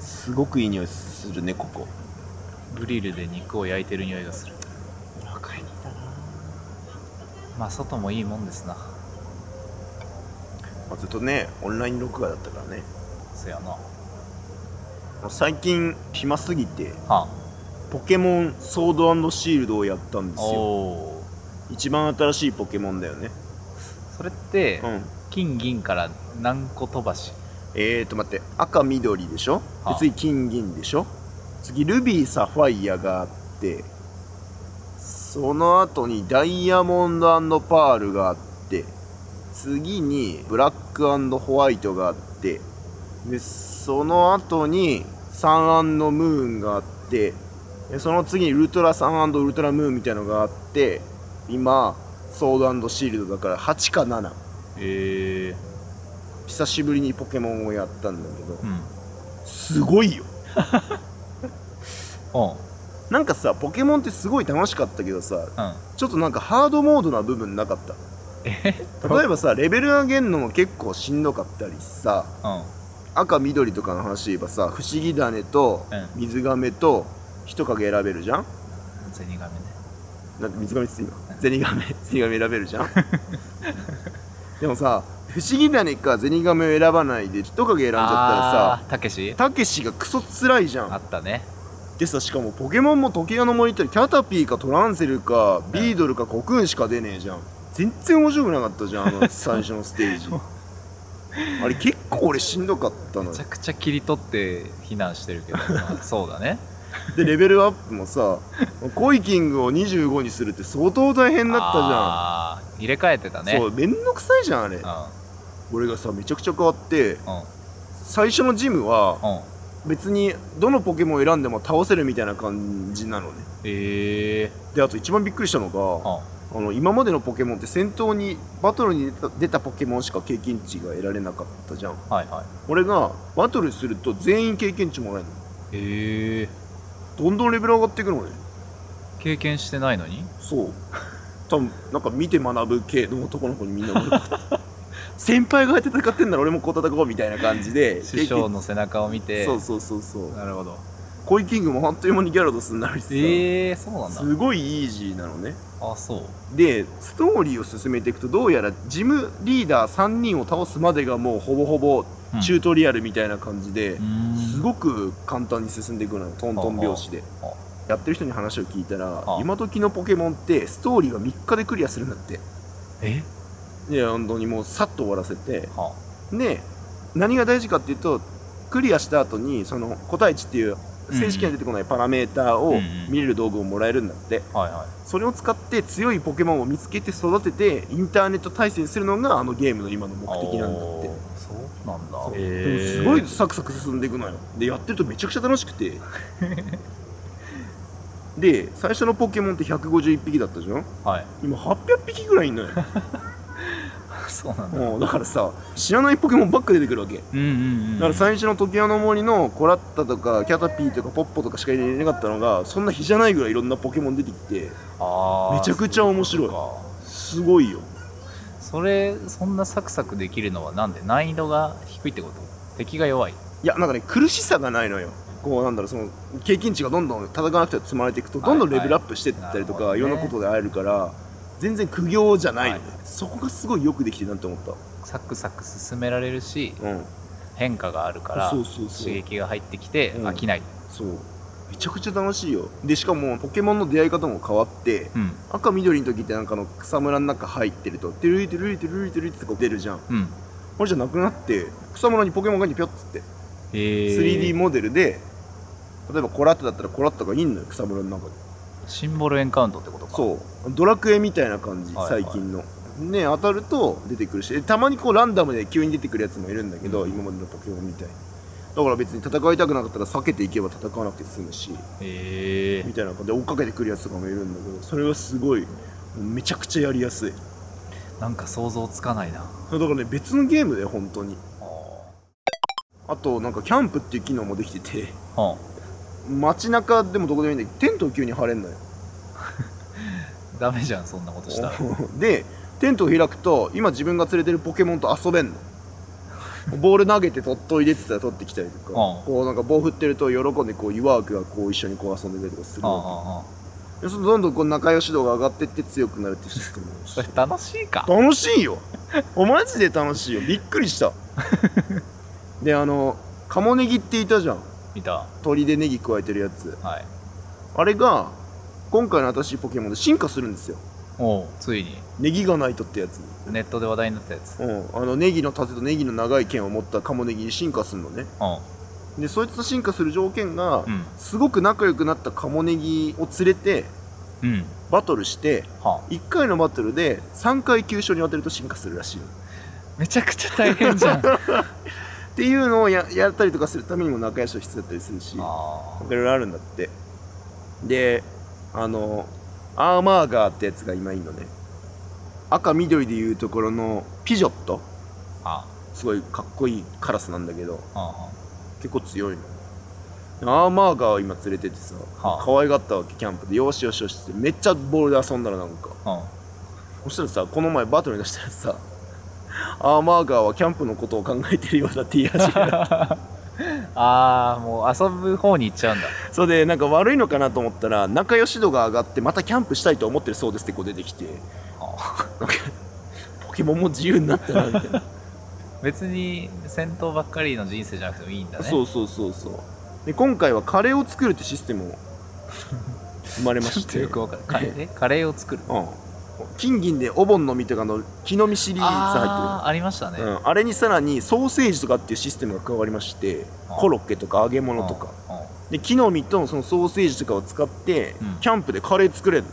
すごくいい匂いするねここ。グリルで肉を焼いてる匂いがする。若いにだな、まあ外もいいもんですな。まあ、ずっとねオンライン録画だったからね。そやな。最近暇すぎてはポケモンソードシールドをやったんであすよ。一番新しいポケモンだよね。それって、うん。金銀から何個飛ばしえーと待って赤緑でしょ？はあ。で次金銀でしょ？次ルビーサファイアがあってその後にダイヤモンドパールがあって次にブラックホワイトがあってでその後にサンムーンがあってでその次にウルトラサンウルトラムーンみたいのがあって今ソードシールドだから8か7ええ久しぶりにポケモンをやったんだけどうん。すごいよ。なんかさポケモンってすごい楽しかったけどさうん。ちょっとなんかハードモードな部分なかった？え？例えばさレベル上げるのも結構しんどかったりさうん。赤緑とかの話で言えばさ不思議種とうん。水亀と人影選べるじゃん？ゼニガメね。なんて水亀っつって今ゼニガメ ゼニガメ選べるじゃん？でもさ不思議種かゼニガメを選ばないで人影選んじゃったらあーたけし？さたけしがクソ辛いじゃん。あったね。でさしかもポケモンも時計の森ってキャタピーかトランセルかビードルかコクーンしか出ねえじゃん。全然面白くなかったじゃんあの 最初のステージ。あれ結構俺しんどかったのよ。めちゃくちゃ切り取って避難してるけど、まあ、そうだね。でレベルアップもさコイキングを25にするって相当大変だったあー入れ替えてたね。じゃんそうめんどくさいじゃんあれ。う俺がさめちゃくちゃ変わって最初のジムはうん。別にどのポケモンを選んでも倒せるみたいな感じなのね。ええ。であと一番びっくりしたのがうん。あの今までのポケモンって戦闘にバトルに出た出たポケモンしか経験値が得られなかったじゃん。はいはい。俺がバトルすると全員経験値もらえるの。ええ。どんどんレベル上がっていくのね。経験してないのに？そう。多分なんか見て学ぶ系の男の子にみんな思う 先輩が戦ってんなら俺もこう戦おうみたいな感じで師匠の背中を見て。そうそうそうそう。なるほど。コイキングもあっという間にギャラドスになるしさ、ええそうなんだ。すごいイージーなのね。あそう。でストーリーを進めていくとどうやらジムリーダー3人を倒すまでがもうほぼほぼうん。チュートリアルみたいな感じで、うーん。すごく簡単に進んでいくのよトントン拍子で。あやってる人に話を聞いたらあ。今時のポケモンってストーリーが3日でクリアするんだって。え？いや本当にもうさっと終わらせて。はで何が大事かっていうとクリアした後にその個体値っていう正式には出てこないパラメーターを見れる道具をもらえるんだって。あはいはい。それを使って強いポケモンを見つけて育ててインターネット対戦するのがあのゲームの今の目的なんだって。そうなんだ。でもすごいサクサク進んでいくのよ。でやってるとめちゃくちゃ楽しくて。で最初のポケモンって151匹だったじゃん？はい。今800匹ぐらいいんのよ そうなんだ。もうだからさ知らないポケモンばっか出てくるわけ。だうんうんうん。から最初の時矢の森のコラッタとかキャタピーとかポッポとかしか入れなかったのがそんな日じゃないぐらいいろんなポケモン出てきてめちゃくちゃ面白い。すごいよ。それそんなサクサクできるのはなんで難易度が低いってこと？敵が弱い。いやなんかね苦しさがないのよ。こうなんだろうその経験値がどんどん戦わなくて積まれていくとどんどんレベルアップしていったりとか、いろんなことで会えるから全然苦行じゃないはい。そこがすごいよくできてるなって思っサクサク進められるしたうん。変化があるからそうそうそう。刺激が入ってきてうん。飽きない。そう。めちゃくちゃ楽しいよ。でしかもポケモンの出会い方も変わってうん。赤緑の時ってなんかあの草むらの中入ってるとテルリテルリテルリテルリってこう出るじゃん。うん。これじゃなくなって草むらにポケモンがいてピョッつって。えー、3D モデルで例えばコラッタだったらコラッタがいんのよ草むらの中にシンボルエンカウントってことか。そう。ドラクエみたいな感じ、はいはい。最近の。ね当たると出てくるしたまにこうランダムで急に出てくるやつもいるんだけど、うん。今までのポケモンみたいに。だから別に戦いたくなかったら避けていけば戦わなくて済むしえみたいな感じで追っかけてくるやつとかもいるんだけどそれはすごいめちゃくちゃやりやすい。ー、なんか想像つかないな。だからね別のゲームで本当に。ああとなんかキャンプっていう機能もできててーは街中でもどこでもいいんだけどテントを急に張れんのよ。あ ダメじゃんそんなことしたら。でテントを開くと今自分が連れてるポケモンと遊べんの。ボール投げて取っといでってたら取ってきたりとか、うん。こうなんか棒振ってると喜んでこう湯ワークがこう一緒にこう遊んでたりとかするわけ。でそのどんどんこう仲良し度が上がってって強くなるってシステムそれ楽しいか？楽しいよ。おマジで楽しいよ。びっくりした。であのカモネギっていたじゃん見た。鳥でネギ加えてるやつ。はい。あれが今回の新しいポケモンで進化するんですよ。おうついに。ネギがないとってやつ。ネットで話題になったやつ。うん。あのネギの盾とネギの長い剣を持ったカモネギに進化するのね。う。でそいつと進化する条件が、んうん。すごく仲良くなったカモネギを連れてうん。バトルしてはあ。1回のバトルで3回急所に当てると進化するらしいよめちゃくちゃ大変じゃん。あ っていうのをややったりとかするためにも仲良しは必要だったりするしあいろいろあるんだって。であのアーマーガーってやつが今いいのね。赤緑でいうところのピジョット。あすごいかっこいいカラスなんだけどあ結構強いの。アーマーガーを今連れててさ、はあ可愛がったわけキャンプで。よしよしよしって。めっちゃボールで遊んだらなんか。うんそしたらさこの前バトルに出したらさアーマーガーはキャンプのことを考えてるようだって言い始めたああもう遊ぶ方に行っちゃうんだ。それでなんか悪いのかなと思ったら仲良し度が上がってまたキャンプしたいと思ってるそうですってこう出てきて。ポケモンも自由になったなみたいな、別に戦闘ばっかりの人生じゃなくてもいいんだね。そうそうそうそう。で今回はカレーを作るってシステムを生まれまして。よくわかんない。カレー？えカレーを作る。うん金銀でお盆の実とかの木の実シリーズ入ってるありましたね、うん、あれにさらにソーセージとかっていうシステムが加わりましてあコロッケとか揚げ物とか。うん。で木の実とそのソーセージとかを使って、うん。キャンプでカレー作れる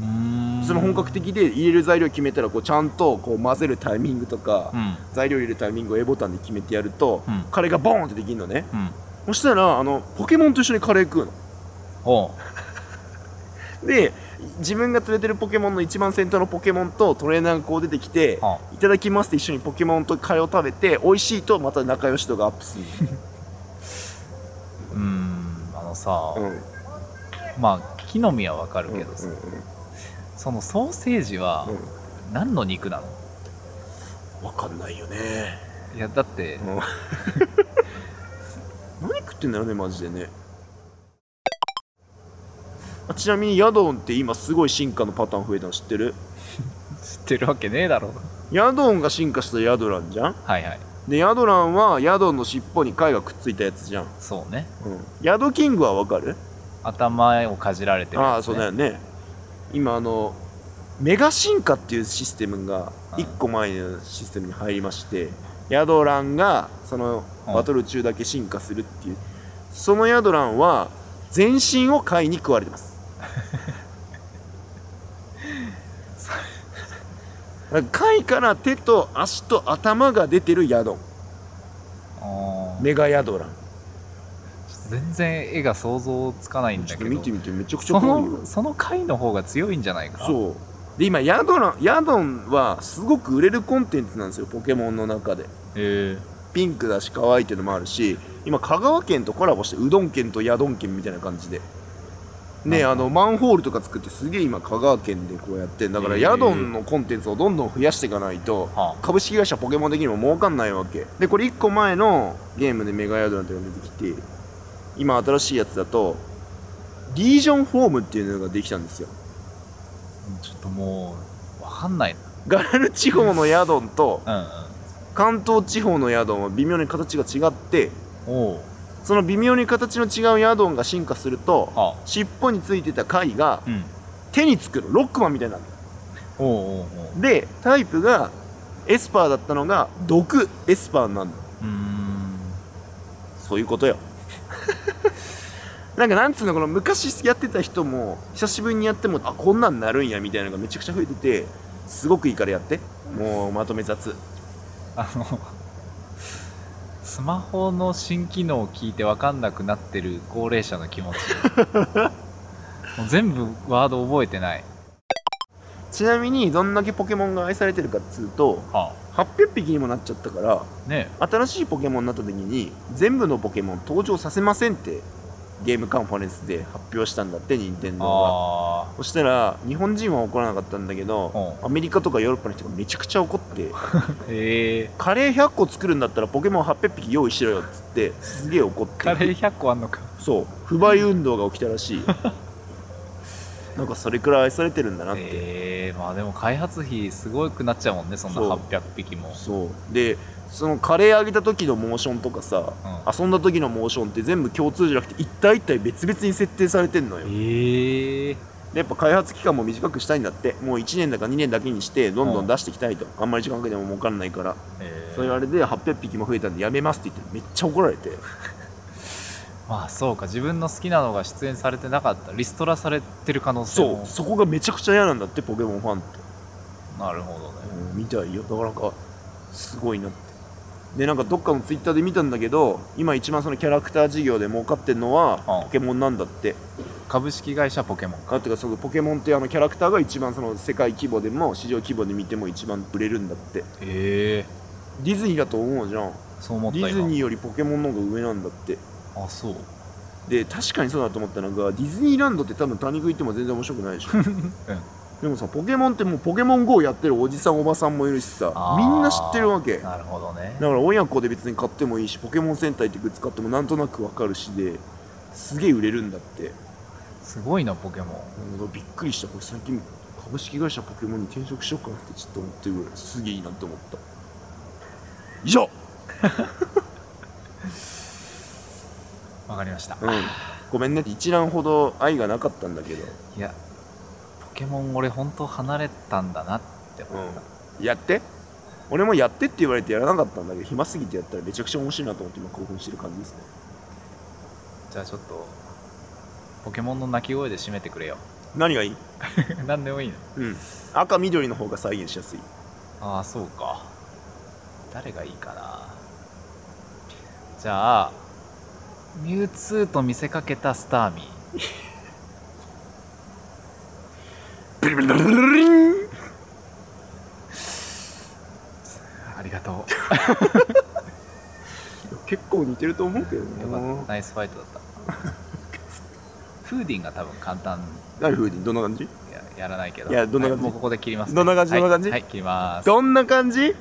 うーん。その本格的で入れる材料決めたらこうちゃんとこう混ぜるタイミングとか、うん。材料入れるタイミングを A ボタンで決めてやると、うん。カレーがボーンってできるのね。うん。そしたらあのポケモンと一緒にカレー食うの。ほで自分が連れてるポケモンの一番先頭のポケモンとトレーナーがこう出てきてうは「いただきます」って一緒にポケモンとカレーを食べて美味しいとまた仲良し度がアップする。うーんあのさ、の、うん、まあ木の実はわかるけどさ、うんうんそのソーセージはうん。何の肉なの？分かんないよね、いやだってうん。何食ってんだろうねマジでねあちなみにヤドンって今すごい進化のパターン増えたの知ってる？知ってるわけねえだろ。ヤドンが進化したヤドランじゃん？はいはい。でヤドランはヤドンの尻尾に貝がくっついたやつじゃん、そうね。うん、ヤドキングはわかる？頭をかじられてるね、ああそうだよね。今あのメガ進化っていうシステムがうん。1個前のシステムに入りましてヤドランがそのうん。バトル中だけ進化するっていう。そのヤドランは全身を貝に食われてますだから貝から手と足と頭が出てるヤドンメガヤドラン全然絵が想像つかないんだけど。見てみてめちゃくちゃそ怖いよ。のその回の方が強いんじゃないか。うそう。で今ヤドランヤドンはすごく売れるコンテンツなんですよポケモンの中で。へえピンクだし可愛いっていうのもあるし今香川県とコラボしてうどん県とヤドン県みたいな感じでねあのマンホールとか作ってすげえ今香川県でこうやってんだからヤドンのコンテンツをどんどん増やしていかないとは株式会社ポケモン的にも儲かんないわけ。でこれ1個前のゲームでメガヤドランっていうのが出てきて今新しいやつだとリージョンフォームっていうのができたんですよ。あちょっともうわかんないガラル地方のヤドンとカントー地方のヤドンは微妙に形が違ってその微妙に形の違うヤドンが進化するとは尻尾についてた貝がうん。手につくの。ロックマンみたいになるおうおうおう。でタイプがエスパーだったのが毒エスパーになるの。うーん。そういうことよ。なんかなんつうのこの昔やってた人も久しぶりにやってもあこんなんなるんやみたいなのがめちゃくちゃ増えててすごくいいからやって。もうまとめ雑。あのスマホの新機能を聞いて分かんなくなってる高齢者の気持ち。もう全部ワード覚えてない。ちなみにどんだけポケモンが愛されてるかっつうとは800匹にもなっちゃったからあね新しいポケモンになった時に全部のポケモン登場させませんってゲームカンファレンスで発表したんだって任天堂が。あそしたら日本人は怒らなかったんだけどうアメリカとかヨーロッパの人がめちゃくちゃ怒って カレー100個作るんだったらポケモン800匹用意しろよっつってすげえ怒って。カレー100個あんのか。そう。不買運動が起きたらしい なんかそれくらい愛されてるんだなって、へえまあでも開発費すごくなっちゃうもんねそんなそう。800匹も。そう。でそのカレーあげた時のモーションとかさ、う遊んだ時のモーションって全部共通じゃなくて一体一体別々に設定されてんのよ。へえでやっぱ開発期間も短くしたいんだって。もう1年だか2年だけにしてどんどん出していきたいと、あんまり時間かけても儲かんないから。そういうあれで800匹も増えたんでやめますって言ってめっちゃ怒られてまあそうか。自分の好きなのが出演されてなかった。リストラされてる可能性も。そう。そこがめちゃくちゃ嫌なんだってポケモンファンって、なるほどね。うんみたいよ。だからなんかすごいなって。でなんかどっかのツイッターで見たんだけど今一番そのキャラクター事業で儲かってんのはうん。ポケモンなんだって。株式会社ポケモン。あってかそのポケモンってあのキャラクターが一番その世界規模でも市場規模で見ても一番売れるんだって。へえ。ディズニーだと思うじゃん。そう思っディズニーよりポケモンの方が上なんだってあそう。で確かにそうだと思ったのがディズニーランドって多分他に行っても全然面白くないでしょ。でもさポケモンってもうポケモン GO やってるおじさんおばさんもいるしさみんな知ってるわけ。だなるほどね。から親子で別に買ってもいいしポケモン戦隊ってグッズ買ってもなんとなくわかるしですげえ売れるんだって。すごいなポケモン。うんびっくりした。これ最近株式会社ポケモンに転職しようかなってちょっと思ってるぐらいすげえいいなって思った。以上 わかりました、うん。ごめんね。一覧ほど愛がなかったんだけど。いやポケモン俺本当離れたんだなって思った、うん。やって？俺もやってって言われてやらなかったんだけど暇すぎてやったらめちゃくちゃ面白いなと思って今興奮してる感じですね。じゃあちょっとポケモンの鳴き声で締めてくれよ。何がいい？何でもいいの。うん。赤緑の方が再現しやすい。ああそうか。誰がいいかな。じゃあミュウツーと見せかけたスターミー。ありがと結構似てると思うけどうよかねった。ナイスファイトだった。フーディンが多分簡単。何風にどんな感じ？ややらないけど。いやどんな感じ？はいもうここで切ります、どんな感じ？はいどんな感じ？はい切ります。どんな感じ？